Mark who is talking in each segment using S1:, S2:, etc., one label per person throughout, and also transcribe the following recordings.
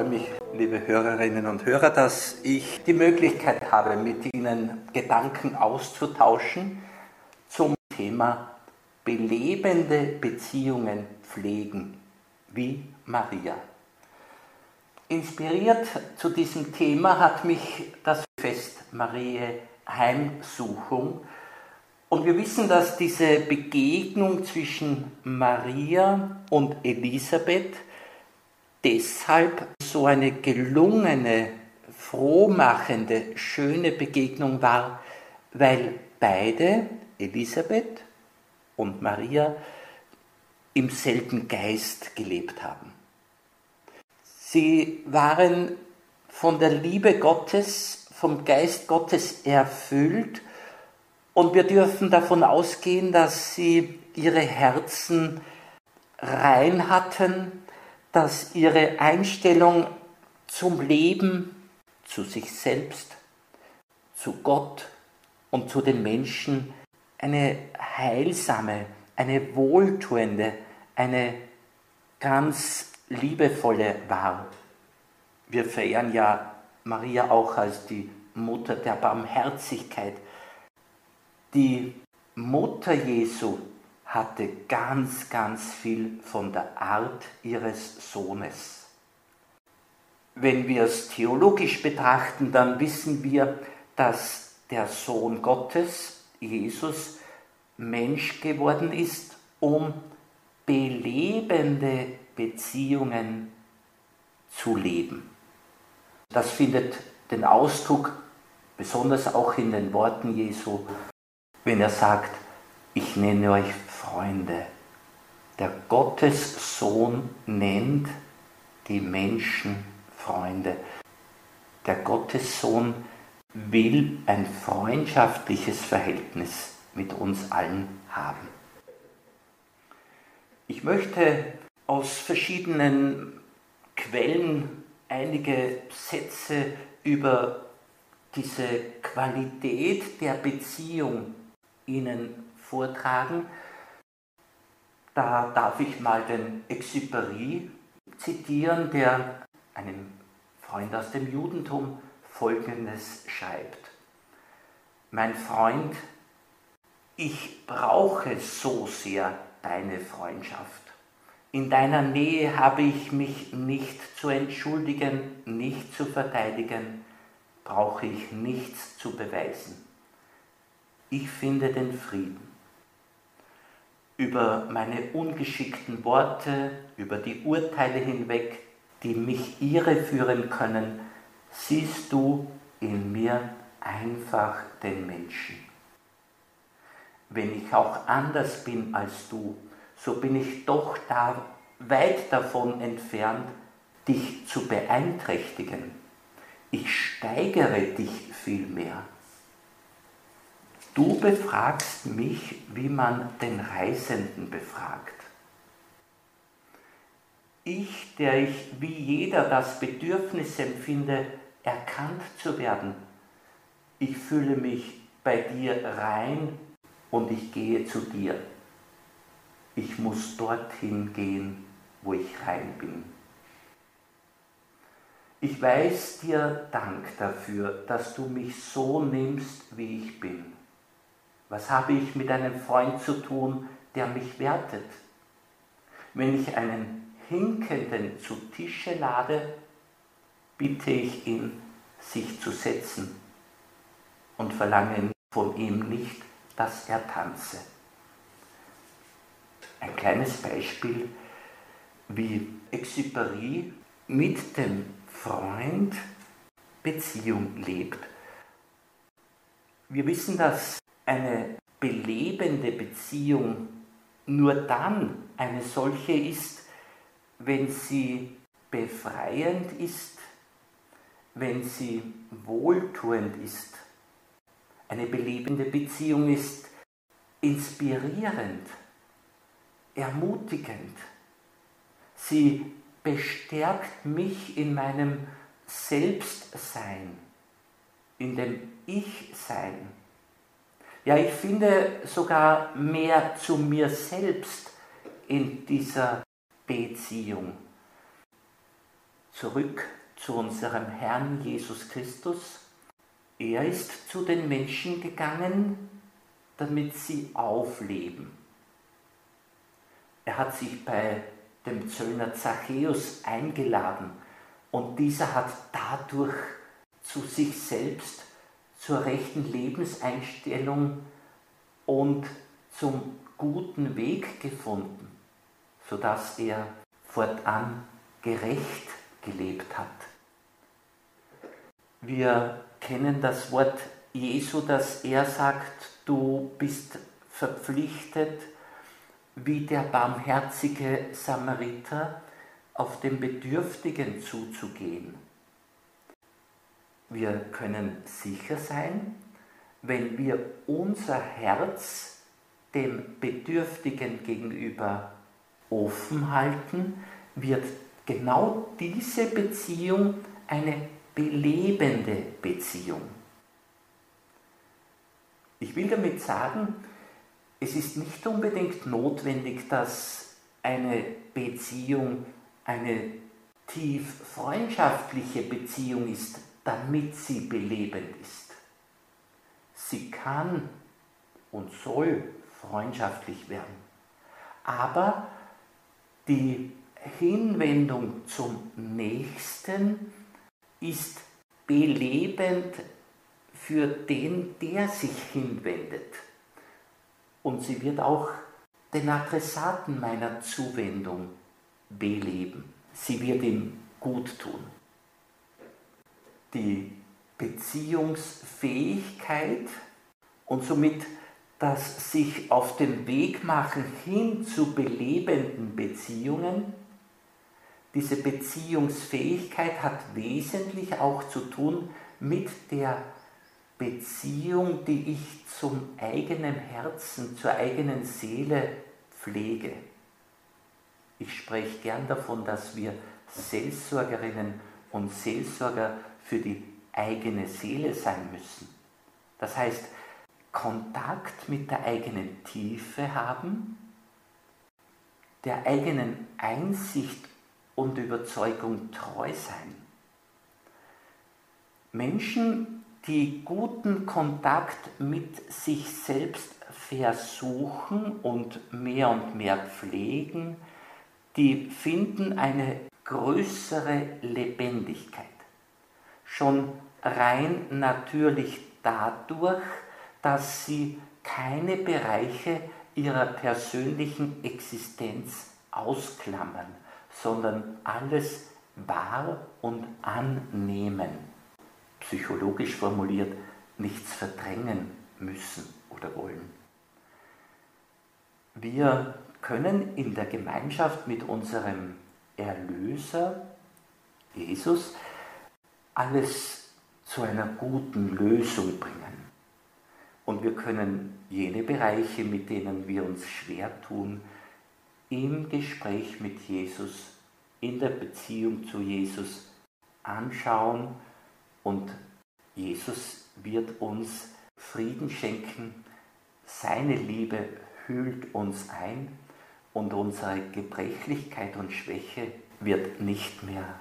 S1: freue mich, liebe Hörerinnen und Hörer, dass ich die Möglichkeit habe, mit Ihnen Gedanken auszutauschen zum Thema belebende Beziehungen pflegen, wie Maria. Inspiriert zu diesem Thema hat mich das Fest Mariä Heimsuchung. Und wir wissen, dass diese Begegnung zwischen Maria und Elisabeth deshalb so eine gelungene, frohmachende, schöne Begegnung war, weil beide, Elisabeth und Maria, im selben Geist gelebt haben. Sie waren von der Liebe Gottes, vom Geist Gottes erfüllt und wir dürfen davon ausgehen, dass sie ihre Herzen rein hatten, dass ihre Einstellung zum Leben, zu sich selbst, zu Gott und zu den Menschen eine heilsame, eine wohltuende, eine ganz liebevolle war. Wir verehren ja Maria auch als die Mutter der Barmherzigkeit. Die Mutter Jesu hatte ganz, ganz viel von der Art ihres Sohnes. Wenn wir es theologisch betrachten, dann wissen wir, dass der Sohn Gottes, Jesus, Mensch geworden ist, um belebende Beziehungen zu leben. Das findet den Ausdruck besonders auch in den Worten Jesu, wenn er sagt, ich nenne euch Freunde. Der Gottessohn nennt die Menschen Freunde. Der Gottessohn will ein freundschaftliches Verhältnis mit uns allen haben. Ich möchte aus verschiedenen Quellen einige Sätze über diese Qualität der Beziehung Ihnen vortragen. Da darf ich mal den Exupéry zitieren, der einem Freund aus dem Judentum Folgendes schreibt. Mein Freund, ich brauche so sehr deine Freundschaft. In deiner Nähe habe ich mich nicht zu entschuldigen, nicht zu verteidigen, brauche ich nichts zu beweisen. Ich finde den Frieden über meine ungeschickten Worte, über die Urteile hinweg, die mich irreführen können, siehst du in mir einfach den Menschen. Wenn ich auch anders bin als du, so bin ich doch da weit davon entfernt, dich zu beeinträchtigen. Ich steigere dich vielmehr. Du befragst mich, wie man den Reisenden befragt. Ich, der ich wie jeder das Bedürfnis empfinde, erkannt zu werden, ich fühle mich bei dir rein und ich gehe zu dir. Ich muss dorthin gehen, wo ich rein bin. Ich weiß dir Dank dafür, dass du mich so nimmst, wie ich bin. Was habe ich mit einem Freund zu tun, der mich wertet? Wenn ich einen Hinkenden zu Tische lade, bitte ich ihn, sich zu setzen und verlange von ihm nicht, dass er tanze. Ein kleines Beispiel, wie Exupéry mit dem Freund Beziehung lebt. Wir wissen, dass eine belebende Beziehung nur dann eine solche ist, wenn sie befreiend ist, wenn sie wohltuend ist. Eine belebende Beziehung ist inspirierend, ermutigend. Sie bestärkt mich in meinem Selbstsein, in dem Ich-Sein. Ja, ich finde sogar mehr zu mir selbst in dieser Beziehung. zurück zu unserem Herrn Jesus Christus. Er ist zu den Menschen gegangen, damit sie aufleben. Er hat sich bei dem Zöllner Zachäus eingeladen und dieser hat dadurch zu sich selbst, zur rechten Lebenseinstellung und zum guten Weg gefunden, sodass er fortan gerecht gelebt hat. Wir kennen das Wort Jesu, dass er sagt, du bist verpflichtet, wie der barmherzige Samariter auf den Bedürftigen zuzugehen. Wir können sicher sein, wenn wir unser Herz dem Bedürftigen gegenüber offen halten, wird genau diese Beziehung eine belebende Beziehung. Ich will damit sagen, es ist nicht unbedingt notwendig, dass eine Beziehung eine tief freundschaftliche Beziehung ist, damit sie belebend ist. Sie kann und soll freundschaftlich werden. Aber die Hinwendung zum Nächsten ist belebend für den, der sich hinwendet. Und sie wird auch den Adressaten meiner Zuwendung beleben. Sie wird ihm gut tun. Die Beziehungsfähigkeit und somit das sich auf den Weg machen hin zu belebenden Beziehungen, diese Beziehungsfähigkeit hat wesentlich auch zu tun mit der Beziehung, die ich zum eigenen Herzen, zur eigenen Seele pflege. Ich spreche gern davon, dass wir Seelsorgerinnen und Seelsorger für die eigene Seele sein müssen. Das heißt, Kontakt mit der eigenen Tiefe haben, der eigenen Einsicht und Überzeugung treu sein. Menschen, die guten Kontakt mit sich selbst versuchen und mehr und mehr pflegen, die finden eine größere Lebendigkeit. Schon rein natürlich dadurch, dass sie keine Bereiche ihrer persönlichen Existenz ausklammern, sondern alles wahr und annehmen. Psychologisch formuliert, nichts verdrängen müssen oder wollen. Wir können in der Gemeinschaft mit unserem Erlöser, Jesus, alles zu einer guten Lösung bringen. Und wir können jene Bereiche, mit denen wir uns schwer tun, im Gespräch mit Jesus, in der Beziehung zu Jesus anschauen und Jesus wird uns Frieden schenken, seine Liebe hüllt uns ein und unsere Gebrechlichkeit und Schwäche wird nicht mehr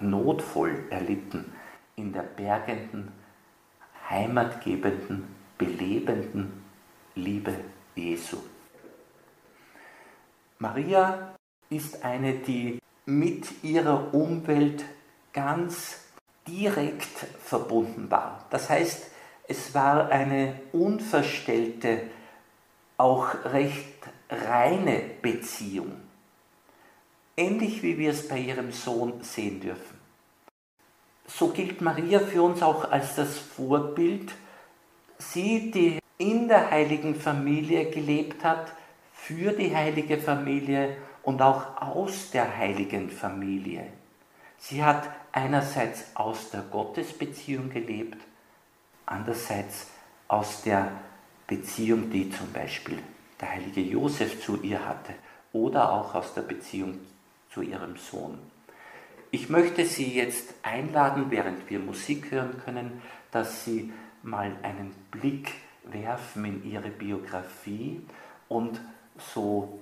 S1: notvoll erlitten in der bergenden, heimatgebenden belebenden Liebe Jesu. Maria ist eine, die mit ihrer Umwelt ganz direkt verbunden war. Das heißt, es war eine unverstellte, auch recht reine Beziehung. Ähnlich wie wir es bei ihrem Sohn sehen dürfen. So gilt Maria für uns auch als das Vorbild sie, die in der heiligen Familie gelebt hat, für die heilige Familie und auch aus der heiligen Familie. Sie hat einerseits aus der Gottesbeziehung gelebt, andererseits aus der Beziehung, die zum Beispiel der heilige Josef zu ihr hatte oder auch aus der Beziehung zu ihrem Sohn. Ich möchte Sie jetzt einladen, während wir Musik hören können, dass Sie mal einen Blick werfen in ihre Biografie und so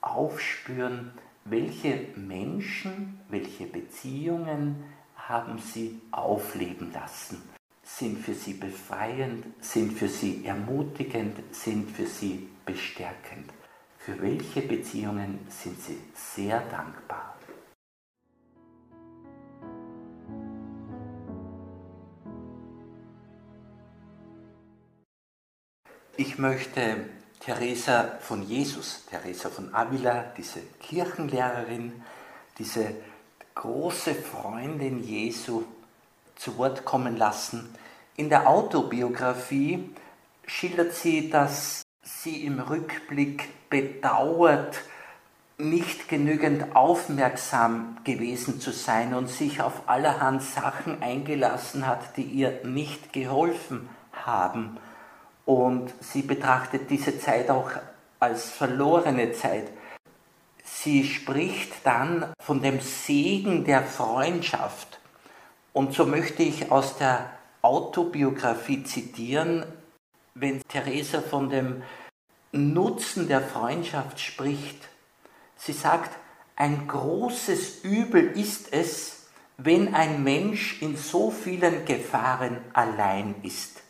S1: aufspüren, welche Menschen, welche Beziehungen haben Sie aufleben lassen? Sind für Sie befreiend, sind für Sie ermutigend, sind für Sie bestärkend? Für welche Beziehungen sind Sie sehr dankbar? Ich möchte Teresa von Jesus, Teresa von Avila, diese Kirchenlehrerin, diese große Freundin Jesu zu Wort kommen lassen. In der Autobiografie schildert sie, dass sie im Rückblick bedauert, nicht genügend aufmerksam gewesen zu sein und sich auf allerhand Sachen eingelassen hat, die ihr nicht geholfen haben. Und sie betrachtet diese Zeit auch als verlorene Zeit. Sie spricht dann von dem Segen der Freundschaft. Und so möchte ich aus der Autobiografie zitieren, wenn Theresa von dem Nutzen der Freundschaft spricht. Sie sagt, ein großes Übel ist es, wenn ein Mensch in so vielen Gefahren allein ist.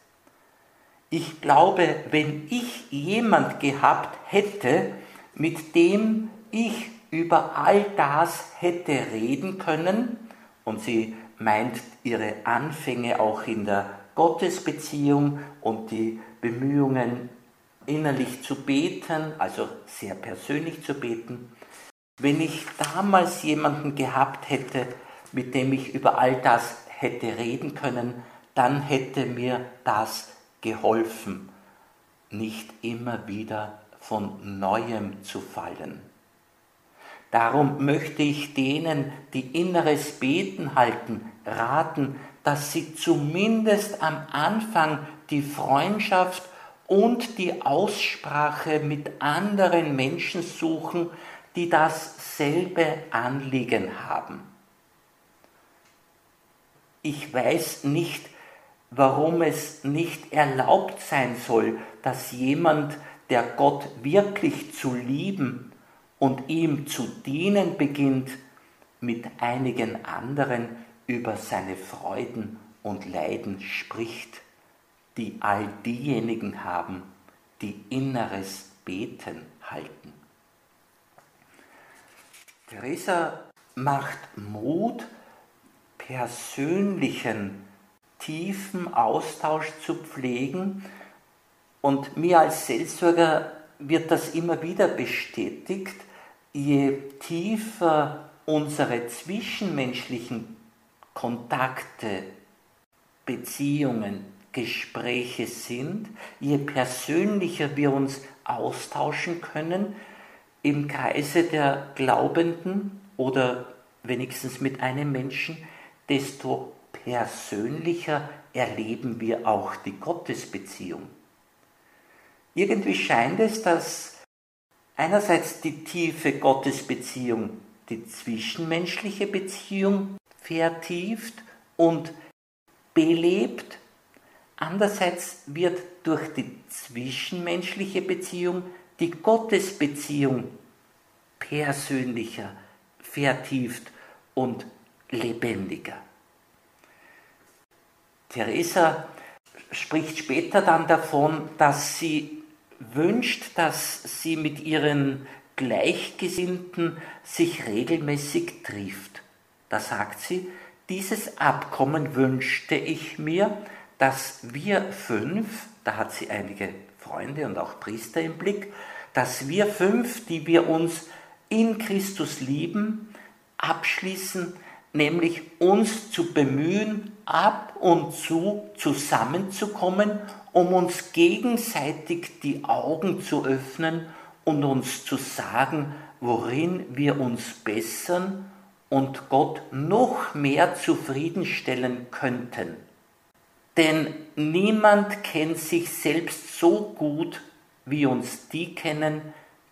S1: Ich glaube, wenn ich jemand gehabt hätte, mit dem ich über all das hätte reden können, und sie meint ihre Anfänge auch in der Gottesbeziehung und die Bemühungen innerlich zu beten, also sehr persönlich zu beten, wenn ich damals jemanden gehabt hätte, mit dem ich über all das hätte reden können, dann hätte mir das geholfen, nicht immer wieder von neuem zu fallen. Darum möchte ich denen, die inneres Beten halten, raten, dass sie zumindest am Anfang die Freundschaft und die Aussprache mit anderen Menschen suchen, die dasselbe Anliegen haben. Ich weiß nicht, warum es nicht erlaubt sein soll, dass jemand, der Gott wirklich zu lieben und ihm zu dienen beginnt, mit einigen anderen über seine Freuden und Leiden spricht, die all diejenigen haben, die inneres Beten halten. Theresa macht Mut, persönlichen tiefen Austausch zu pflegen. Und mir als Seelsorger wird das immer wieder bestätigt, je tiefer unsere zwischenmenschlichen Kontakte, Beziehungen, Gespräche sind, je persönlicher wir uns austauschen können im Kreise der Glaubenden oder wenigstens mit einem Menschen, desto persönlicher erleben wir auch die Gottesbeziehung. Irgendwie scheint es, dass einerseits die tiefe Gottesbeziehung die zwischenmenschliche Beziehung vertieft und belebt, andererseits wird durch die zwischenmenschliche Beziehung die Gottesbeziehung persönlicher, vertieft und lebendiger. Theresa spricht später dann davon, dass sie wünscht, dass sie mit ihren Gleichgesinnten sich regelmäßig trifft. Da sagt sie, dieses Abkommen wünschte ich mir, dass wir fünf, da hat sie einige Freunde und auch Priester im Blick, dass wir fünf, die wir uns in Christus lieben, abschließen, nämlich uns zu bemühen, ab und zu zusammenzukommen, um uns gegenseitig die Augen zu öffnen und uns zu sagen, worin wir uns bessern und Gott noch mehr zufriedenstellen könnten. Denn niemand kennt sich selbst so gut, wie uns die kennen,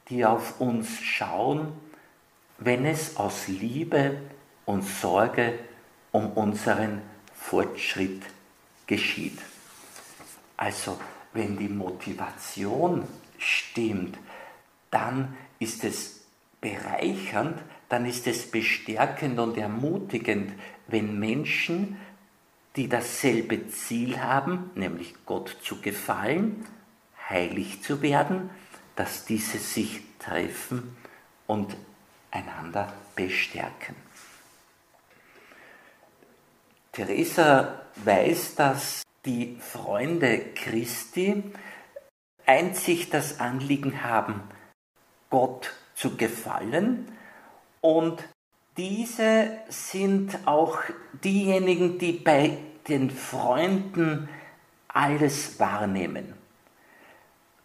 S1: die auf uns schauen, wenn es aus Liebe und Sorge um unseren Fortschritt geschieht. Also wenn die Motivation stimmt, dann ist es bereichernd, dann ist es bestärkend und ermutigend, wenn Menschen, die dasselbe Ziel haben, nämlich Gott zu gefallen, heilig zu werden, dass diese sich treffen und einander bestärken. Theresa weiß, dass die Freunde Christi einzig das Anliegen haben, Gott zu gefallen und diese sind auch diejenigen, die bei den Freunden alles wahrnehmen.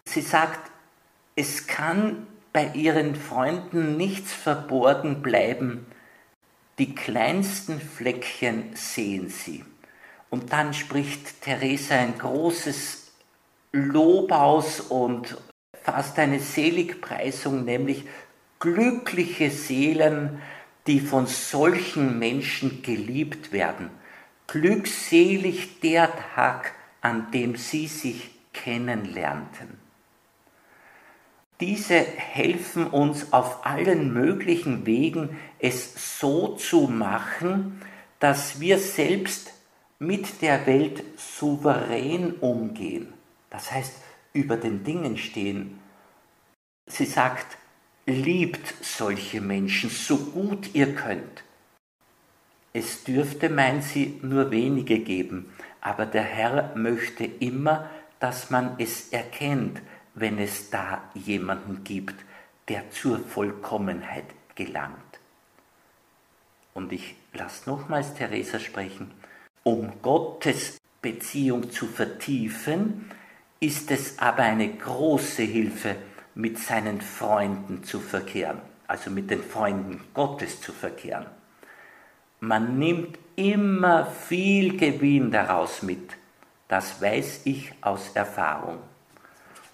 S1: Sie sagt, es kann bei ihren Freunden nichts verborgen bleiben, die kleinsten Fleckchen sehen sie. Und dann spricht Theresa ein großes Lob aus und fast eine Seligpreisung, nämlich glückliche Seelen, die von solchen Menschen geliebt werden. Glückselig der Tag, an dem sie sich kennenlernten. Diese helfen uns auf allen möglichen Wegen, es so zu machen, dass wir selbst mit der Welt souverän umgehen. Das heißt, über den Dingen stehen. Sie sagt, liebt solche Menschen so gut ihr könnt. Es dürfte, meint sie, nur wenige geben, aber der Herr möchte immer, dass man es erkennt, wenn es da jemanden gibt, der zur Vollkommenheit gelangt. Und ich lasse nochmals Theresa sprechen. Um Gottes Beziehung zu vertiefen, ist es aber eine große Hilfe, mit seinen Freunden zu verkehren, also mit den Freunden Gottes zu verkehren. Man nimmt immer viel Gewinn daraus mit. Das weiß ich aus Erfahrung.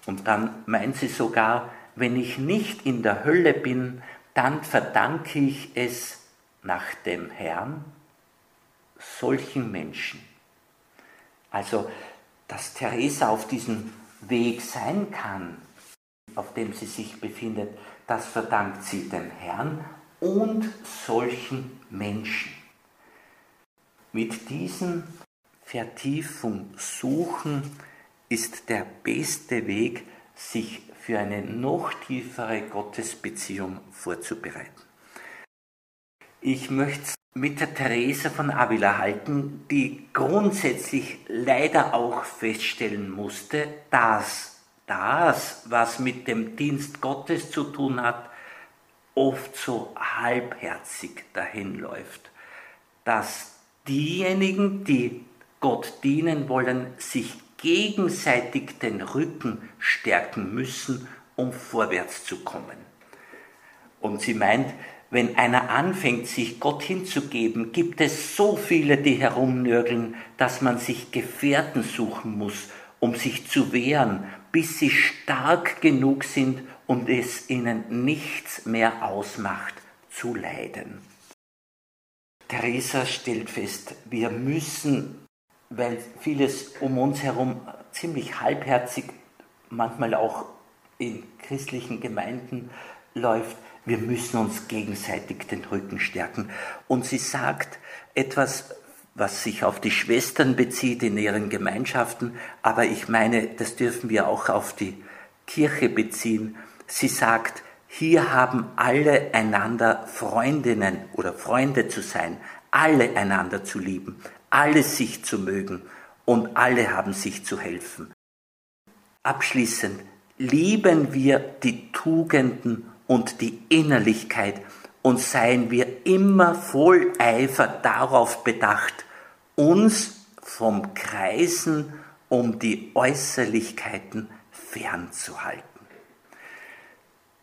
S1: Und dann meint sie sogar, wenn ich nicht in der Hölle bin, dann verdanke ich es nach dem Herrn solchen Menschen. Also, dass Theresa auf diesem Weg sein kann, auf dem sie sich befindet, das verdankt sie dem Herrn und solchen Menschen. Mit diesem Vertiefung suchen ist der beste Weg, sich für eine noch tiefere Gottesbeziehung vorzubereiten. Ich möchte mit der Therese von Avila halten, die grundsätzlich leider auch feststellen musste, dass das, was mit dem Dienst Gottes zu tun hat, oft so halbherzig dahinläuft. Dass diejenigen, die Gott dienen wollen, sich gegenseitig den Rücken stärken müssen, um vorwärts zu kommen. Und sie meint, wenn einer anfängt, sich Gott hinzugeben, gibt es so viele, die herumnörgeln, dass man sich Gefährten suchen muss, um sich zu wehren, bis sie stark genug sind und es ihnen nichts mehr ausmacht, zu leiden. Theresa stellt fest, wir müssen weil vieles um uns herum ziemlich halbherzig, manchmal auch in christlichen Gemeinden läuft. Wir müssen uns gegenseitig den Rücken stärken. Und sie sagt etwas, was sich auf die Schwestern bezieht in ihren Gemeinschaften, aber ich meine, das dürfen wir auch auf die Kirche beziehen. Sie sagt, hier haben alle einander Freundinnen oder Freunde zu sein, alle einander zu lieben, alle sich zu mögen und alle haben sich zu helfen. Abschließend lieben wir die Tugenden und die Innerlichkeit und seien wir immer voll Eifer darauf bedacht, uns vom Kreisen um die Äußerlichkeiten fernzuhalten.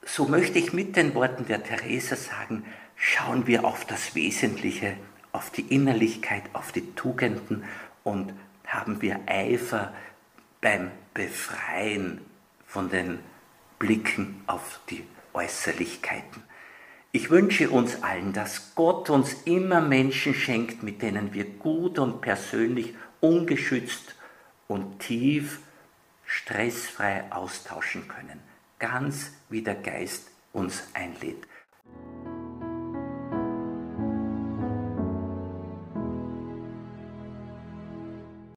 S1: So möchte ich mit den Worten der Theresa sagen, schauen wir auf das Wesentliche auf die Innerlichkeit, auf die Tugenden und haben wir Eifer beim Befreien von den Blicken auf die Äußerlichkeiten. Ich wünsche uns allen, dass Gott uns immer Menschen schenkt, mit denen wir gut und persönlich, ungeschützt und tief, stressfrei austauschen können. Ganz wie der Geist uns einlädt.